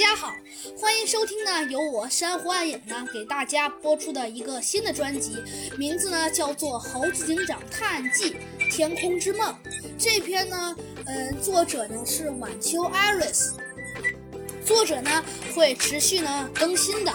大家好，欢迎收听呢，由我珊瑚暗影呢给大家播出的一个新的专辑，名字呢叫做《猴子警长探案记：天空之梦》。这篇呢，嗯，作者呢是晚秋 iris，作者呢会持续呢更新的。